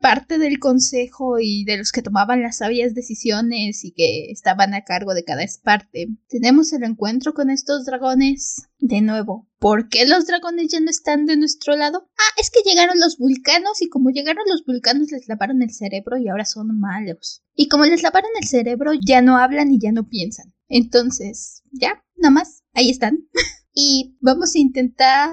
parte del consejo y de los que tomaban las sabias decisiones y que estaban a cargo de cada parte. Tenemos el encuentro con estos dragones. De nuevo, ¿por qué los dragones ya no están de nuestro lado? Ah, es que llegaron los vulcanos y como llegaron los vulcanos les lavaron el cerebro y ahora son malos. Y como les lavaron el cerebro ya no hablan y ya no piensan. Entonces, ya, nada más, ahí están. y vamos a intentar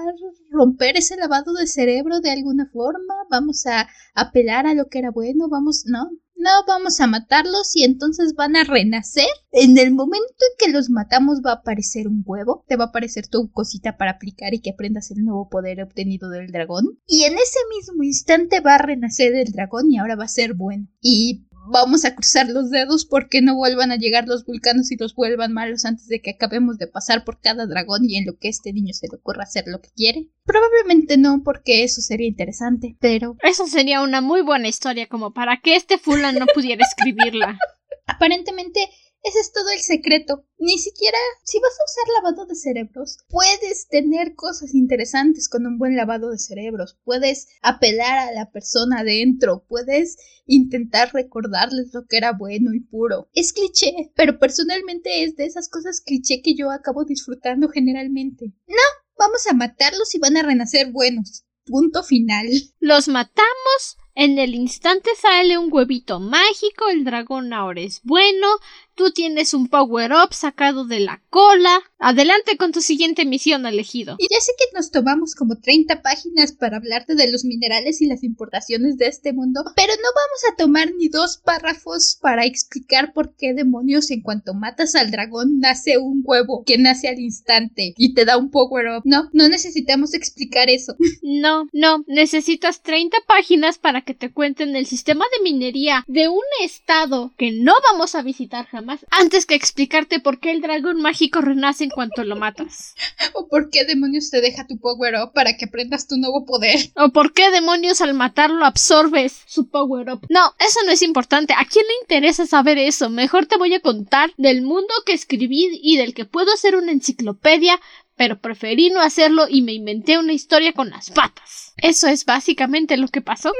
romper ese lavado de cerebro de alguna forma. Vamos a apelar a lo que era bueno. Vamos, no, no, vamos a matarlos y entonces van a renacer. En el momento en que los matamos va a aparecer un huevo, te va a aparecer tu cosita para aplicar y que aprendas el nuevo poder obtenido del dragón. Y en ese mismo instante va a renacer el dragón y ahora va a ser bueno. Y vamos a cruzar los dedos porque no vuelvan a llegar los vulcanos y los vuelvan malos antes de que acabemos de pasar por cada dragón y en lo que este niño se le ocurra hacer lo que quiere. Probablemente no, porque eso sería interesante, pero... Eso sería una muy buena historia como para que este Fulan no pudiera escribirla. Aparentemente ese es todo el secreto. Ni siquiera si vas a usar lavado de cerebros, puedes tener cosas interesantes con un buen lavado de cerebros. Puedes apelar a la persona adentro, puedes intentar recordarles lo que era bueno y puro. Es cliché, pero personalmente es de esas cosas cliché que yo acabo disfrutando generalmente. No, vamos a matarlos y van a renacer buenos. Punto final. Los matamos en el instante sale un huevito mágico, el dragón ahora es bueno, Tú tienes un power-up sacado de la cola. Adelante con tu siguiente misión elegido. Y ya sé que nos tomamos como 30 páginas para hablarte de los minerales y las importaciones de este mundo, pero no vamos a tomar ni dos párrafos para explicar por qué demonios en cuanto matas al dragón nace un huevo que nace al instante y te da un power-up. No, no necesitamos explicar eso. No, no, necesitas 30 páginas para que te cuenten el sistema de minería de un estado que no vamos a visitar jamás antes que explicarte por qué el dragón mágico renace en cuanto lo matas. o por qué demonios te deja tu power up para que aprendas tu nuevo poder. O por qué demonios al matarlo absorbes su power up. No, eso no es importante. ¿A quién le interesa saber eso? Mejor te voy a contar del mundo que escribí y del que puedo hacer una enciclopedia pero preferí no hacerlo y me inventé una historia con las patas. Eso es básicamente lo que pasó.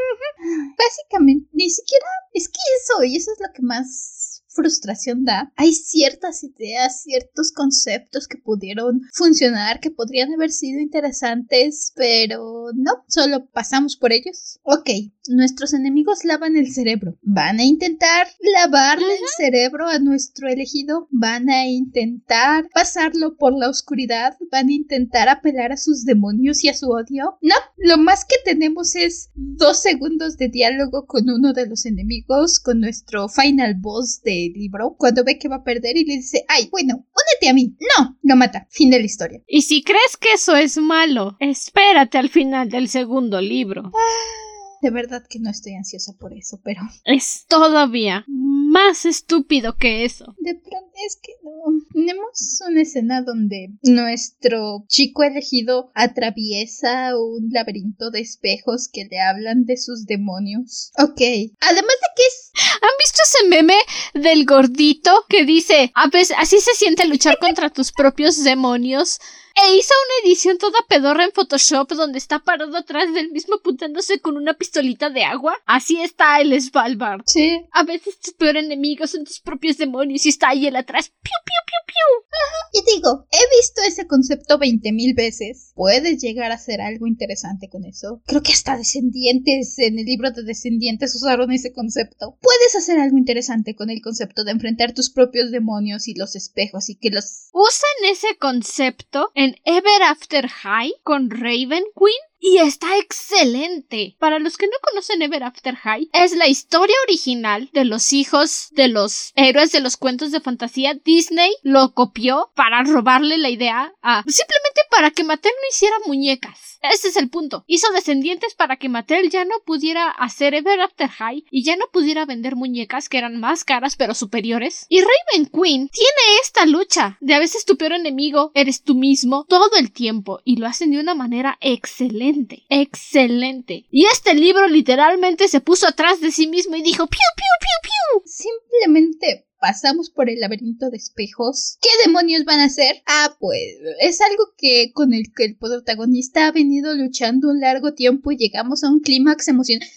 Básicamente, ni siquiera es que eso, y eso es lo que más frustración da. Hay ciertas ideas, ciertos conceptos que pudieron funcionar, que podrían haber sido interesantes, pero no, solo pasamos por ellos. Ok, nuestros enemigos lavan el cerebro. ¿Van a intentar lavarle el cerebro a nuestro elegido? ¿Van a intentar pasarlo por la oscuridad? ¿Van a intentar apelar a sus demonios y a su odio? No, lo más que tenemos es dos segundos de diálogo con uno de los enemigos, con nuestro final boss de libro cuando ve que va a perder y le dice, ay, bueno, únete a mí. No, lo mata. Fin de la historia. Y si crees que eso es malo, espérate al final del segundo libro. Ah, de verdad que no estoy ansiosa por eso, pero... Es todavía más estúpido que eso. De pronto es que no. Tenemos una escena donde nuestro chico elegido atraviesa un laberinto de espejos que le hablan de sus demonios. Ok. Además de que es. ¿Han visto ese meme del gordito que dice, a veces así se siente luchar contra tus propios demonios? E hizo una edición toda pedorra en Photoshop donde está parado atrás del mismo apuntándose con una pistolita de agua. Así está el Svalbard. Sí. A veces tus peor enemigos son tus propios demonios y está ahí él atrás. Piu, piu, piu, piu. Y digo, he visto ese concepto veinte mil veces. Puedes llegar a hacer algo interesante con eso. Creo que hasta Descendientes, en el libro de Descendientes usaron ese concepto. Puedes hacer algo interesante con el concepto de enfrentar tus propios demonios y los espejos y que los... Usan ese concepto en Ever After High con Raven Queen y está excelente. Para los que no conocen Ever After High, es la historia original de los hijos de los héroes de los cuentos de fantasía. Disney lo copió para robarle la idea a simplemente para que Mattel no hiciera muñecas. Ese es el punto. Hizo descendientes para que Mattel ya no pudiera hacer Ever After High y ya no pudiera vender muñecas que eran más caras pero superiores. Y Raven Queen tiene esta lucha de a veces tu peor enemigo eres tú mismo todo el tiempo y lo hacen de una manera excelente. Excelente. Y este libro literalmente se puso atrás de sí mismo y dijo piu piu piu piu. Simplemente pasamos por el laberinto de espejos. ¿Qué demonios van a hacer? Ah, pues es algo que con el que el protagonista ha venido luchando un largo tiempo y llegamos a un clímax emocional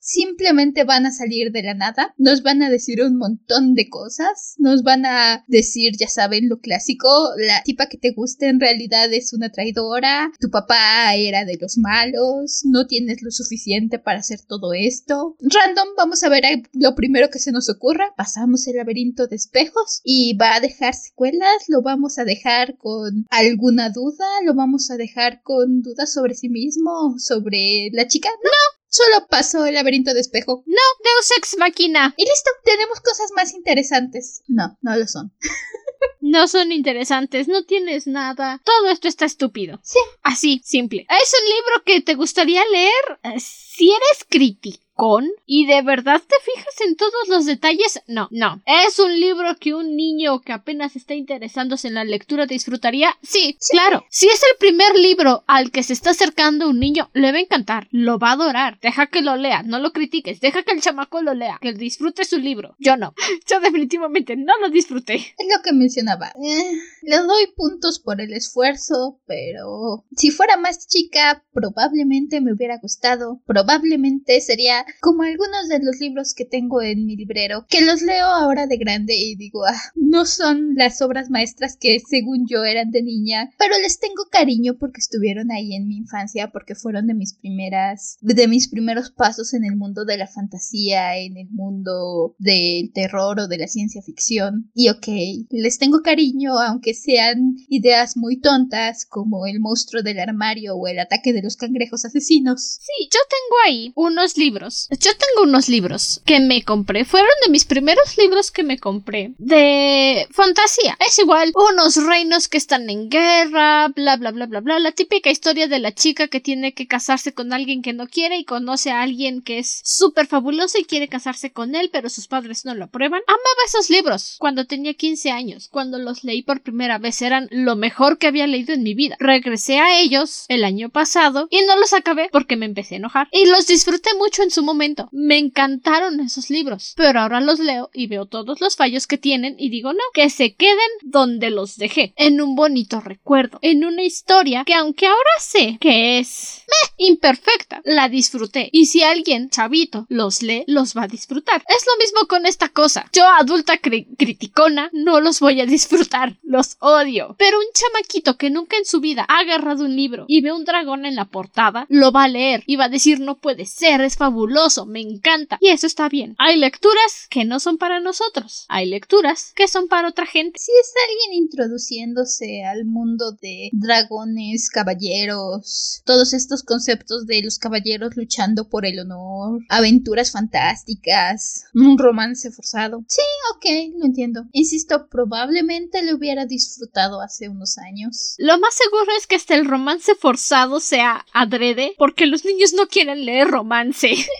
simplemente van a salir de la nada, nos van a decir un montón de cosas, nos van a decir, ya saben, lo clásico, la tipa que te gusta en realidad es una traidora, tu papá era de los malos, no tienes lo suficiente para hacer todo esto. Random, vamos a ver lo primero que se nos ocurra, pasamos el laberinto de espejos y va a dejar secuelas, lo vamos a dejar con alguna duda, lo vamos a dejar con dudas sobre sí mismo, sobre la chica. No, Solo pasó el laberinto de espejo. No, Deus Ex Máquina. Y listo, tenemos cosas más interesantes. No, no lo son. no son interesantes, no tienes nada. Todo esto está estúpido. Sí. Así, simple. ¿Es un libro que te gustaría leer? Eh, si eres crítico con y de verdad te fijas en todos los detalles. No, no. ¿Es un libro que un niño que apenas está interesándose en la lectura disfrutaría? Sí, claro. Si es el primer libro al que se está acercando un niño, le va a encantar, lo va a adorar. Deja que lo lea, no lo critiques, deja que el chamaco lo lea, que disfrute su libro. Yo no. Yo definitivamente no lo disfruté. Es lo que mencionaba. Eh, le doy puntos por el esfuerzo, pero si fuera más chica, probablemente me hubiera gustado. Probablemente sería como algunos de los libros que tengo en mi librero, que los leo ahora de grande y digo, ah, no son las obras maestras que según yo eran de niña, pero les tengo cariño porque estuvieron ahí en mi infancia, porque fueron de mis primeras, de mis primeros pasos en el mundo de la fantasía, en el mundo del terror o de la ciencia ficción. Y ok, les tengo cariño, aunque sean ideas muy tontas como el monstruo del armario o el ataque de los cangrejos asesinos. Sí, yo tengo ahí unos libros. Yo tengo unos libros que me compré. Fueron de mis primeros libros que me compré. De fantasía. Es igual. Unos reinos que están en guerra. Bla bla bla bla bla. La típica historia de la chica que tiene que casarse con alguien que no quiere y conoce a alguien que es súper fabuloso y quiere casarse con él, pero sus padres no lo aprueban. Amaba esos libros cuando tenía 15 años. Cuando los leí por primera vez eran lo mejor que había leído en mi vida. Regresé a ellos el año pasado y no los acabé porque me empecé a enojar. Y los disfruté mucho en su momento. Me encantaron esos libros. Pero ahora los leo y veo todos los fallos que tienen y digo no, que se queden donde los dejé. En un bonito recuerdo. En una historia que aunque ahora sé que es meh, imperfecta, la disfruté. Y si alguien, chavito, los lee, los va a disfrutar. Es lo mismo con esta cosa. Yo, adulta criticona, no los voy a disfrutar. Los odio. Pero un chamaquito que nunca en su vida ha agarrado un libro y ve un dragón en la portada, lo va a leer y va a decir no puede ser, es fabuloso, me encanta. Y eso está bien. Hay lecturas que no son para nosotros. Hay lecturas que son para otra gente. Si es alguien introduciéndose al mundo de dragones, caballeros, todos estos conceptos de los caballeros luchando por el honor, aventuras fantásticas, un romance forzado. Sí, ok, lo entiendo. Insisto, probablemente lo hubiera disfrutado hace unos años. Lo más seguro es que hasta el romance forzado sea adrede, porque los niños no quieren leer romance.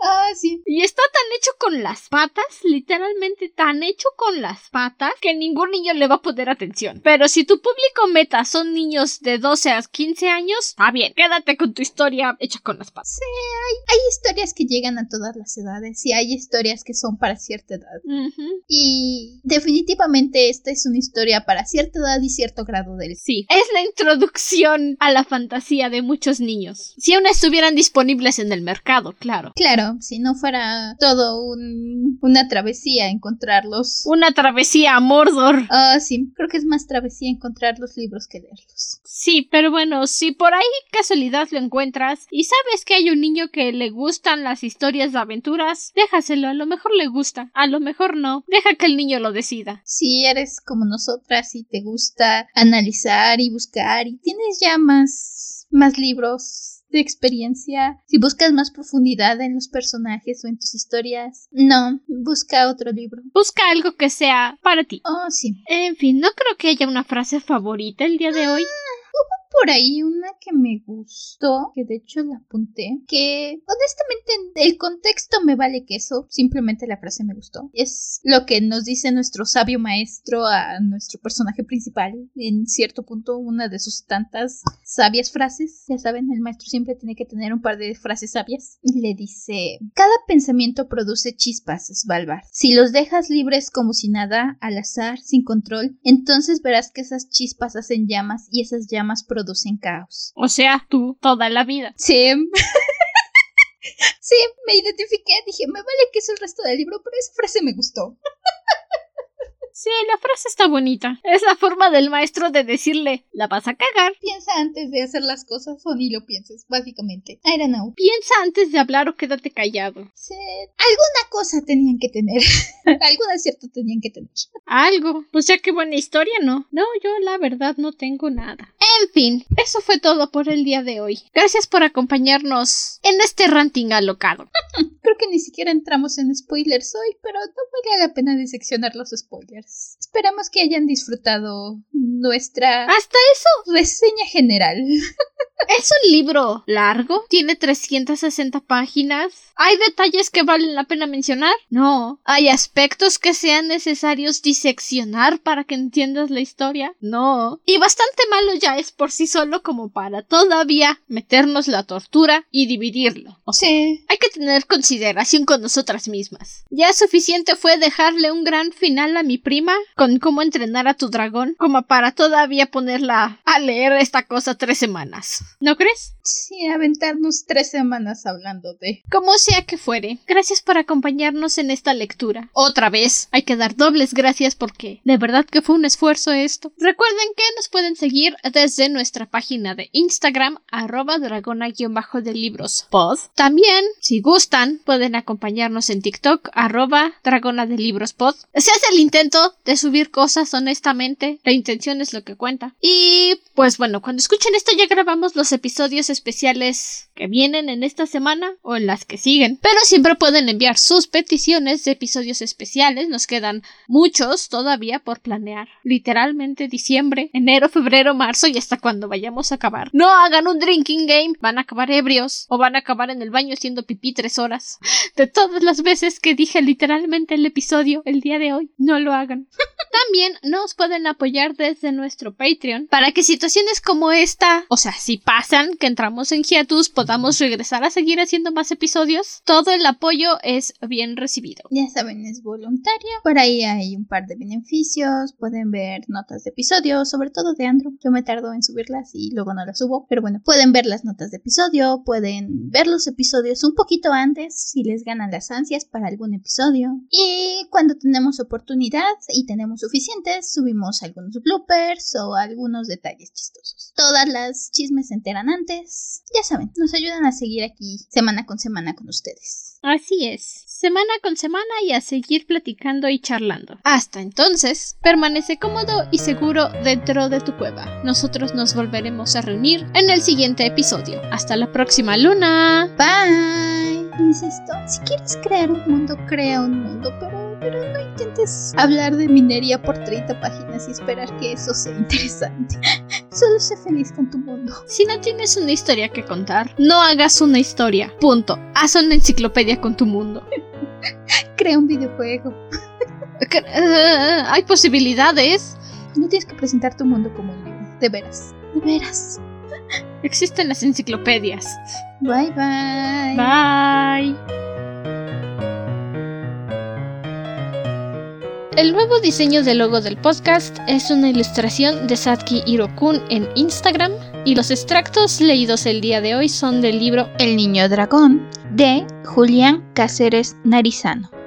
ah, sí. Y está tan hecho con las patas, literalmente tan hecho con las patas, que ningún niño le va a poner atención. Pero si tu público meta son niños de 12 a 15 años, está bien, quédate con tu historia hecha con las patas. Sí, hay, hay historias que llegan a todas las edades y hay historias que son para cierta edad. Y definitivamente esta es una historia para cierta edad y cierto grado de... Sí, es la introducción a la fantasía de muchos niños. Si aún estuvieran disponibles en el mercado, claro. Claro, si no fuera todo un, una travesía encontrarlos. Una travesía a Mordor. Ah, sí, creo que es más travesía encontrar los libros que leerlos. Sí, pero bueno, si por ahí casualidad lo encuentras y sabes que hay un niño que le gustan las historias de aventuras, déjaselo, a lo mejor le gusta, a lo mejor no, deja que el niño lo decida. Si eres como nosotras y te gusta analizar y buscar y tienes ya más, más libros de experiencia, si buscas más profundidad en los personajes o en tus historias, no, busca otro libro. Busca algo que sea para ti. Oh, sí. En fin, no creo que haya una frase favorita el día de hoy. Ah, por ahí una que me gustó, que de hecho la apunté, que honestamente el contexto me vale que eso, simplemente la frase me gustó. Es lo que nos dice nuestro sabio maestro a nuestro personaje principal, en cierto punto una de sus tantas sabias frases. Ya saben, el maestro siempre tiene que tener un par de frases sabias. Le dice, cada pensamiento produce chispas, Svalbard. Si los dejas libres como si nada, al azar, sin control, entonces verás que esas chispas hacen llamas y esas llamas producen producen caos. O sea, tú toda la vida. Sí. sí, me identifiqué, dije, me vale que es el resto del libro, pero esa frase me gustó. Sí, la frase está bonita. Es la forma del maestro de decirle, la vas a cagar. Piensa antes de hacer las cosas o ni lo pienses, básicamente. I don't know. Piensa antes de hablar o quédate callado. Sí, alguna cosa tenían que tener. Algo acierto tenían que tener. Algo. Pues ya qué buena historia, ¿no? No, yo la verdad no tengo nada. En fin, eso fue todo por el día de hoy. Gracias por acompañarnos en este ranting alocado. Creo que ni siquiera entramos en spoilers hoy, pero no vale la pena diseccionar los spoilers. Esperamos que hayan disfrutado nuestra hasta eso reseña general. Es un libro largo, tiene 360 páginas. ¿Hay detalles que valen la pena mencionar? No. ¿Hay aspectos que sean necesarios diseccionar para que entiendas la historia? No. Y bastante malo ya es por sí solo como para todavía meternos la tortura y dividirlo. O sea, Sí. hay que tener consideración con nosotras mismas. Ya suficiente fue dejarle un gran final a mi prima con cómo entrenar a tu dragón como para todavía ponerla a leer esta cosa tres semanas. ¿No crees? Sí, aventarnos tres semanas hablando de. Como sea que fuere, gracias por acompañarnos en esta lectura. Otra vez, hay que dar dobles gracias porque de verdad que fue un esfuerzo esto. Recuerden que nos pueden seguir desde nuestra página de Instagram, arroba dragona-de libros pod. También, si gustan, pueden acompañarnos en TikTok, arroba dragona de libros pod. Se hace el intento de subir cosas honestamente, la intención es lo que cuenta. Y pues bueno, cuando escuchen esto ya grabamos los episodios especiales que vienen en esta semana o en las que siguen. Pero siempre pueden enviar sus peticiones de episodios especiales. Nos quedan muchos todavía por planear. Literalmente diciembre, enero, febrero, marzo y hasta cuando vayamos a acabar. No hagan un drinking game. Van a acabar ebrios o van a acabar en el baño haciendo pipí tres horas. De todas las veces que dije literalmente el episodio el día de hoy, no lo hagan. También nos pueden apoyar desde nuestro Patreon para que situaciones como esta, o sea, si pasan, que entramos en hiatus, podamos regresar a seguir haciendo más episodios. Todo el apoyo es bien recibido. Ya saben, es voluntario. Por ahí hay un par de beneficios. Pueden ver notas de episodio, sobre todo de Andrew. Yo me tardo en subirlas y luego no las subo. Pero bueno, pueden ver las notas de episodio. Pueden ver los episodios un poquito antes si les ganan las ansias para algún episodio. Y cuando tenemos oportunidad y tenemos suficientes, subimos algunos bloopers o algunos detalles chistosos. Todas las chismes se enteran antes. Ya saben, nos ayudan a seguir aquí semana con semana con ustedes. Así es, semana con semana y a seguir platicando y charlando. Hasta entonces, permanece cómodo y seguro dentro de tu cueva. Nosotros nos volveremos a reunir en el siguiente episodio. Hasta la próxima luna. Bye. Insisto, si quieres crear un mundo, crea un mundo, pero, pero no intentes hablar de minería por 30 páginas y esperar que eso sea interesante. Solo sé feliz con tu mundo. Si no tienes una historia que contar, no hagas una historia. Punto. Haz una enciclopedia con tu mundo. Crea un videojuego. Eh, hay posibilidades. No tienes que presentar tu mundo como un libro. De veras. De veras. Existen las enciclopedias. Bye bye. Bye. El nuevo diseño del logo del podcast es una ilustración de Satki Hirokun en Instagram y los extractos leídos el día de hoy son del libro El niño dragón de Julián Cáceres Narizano.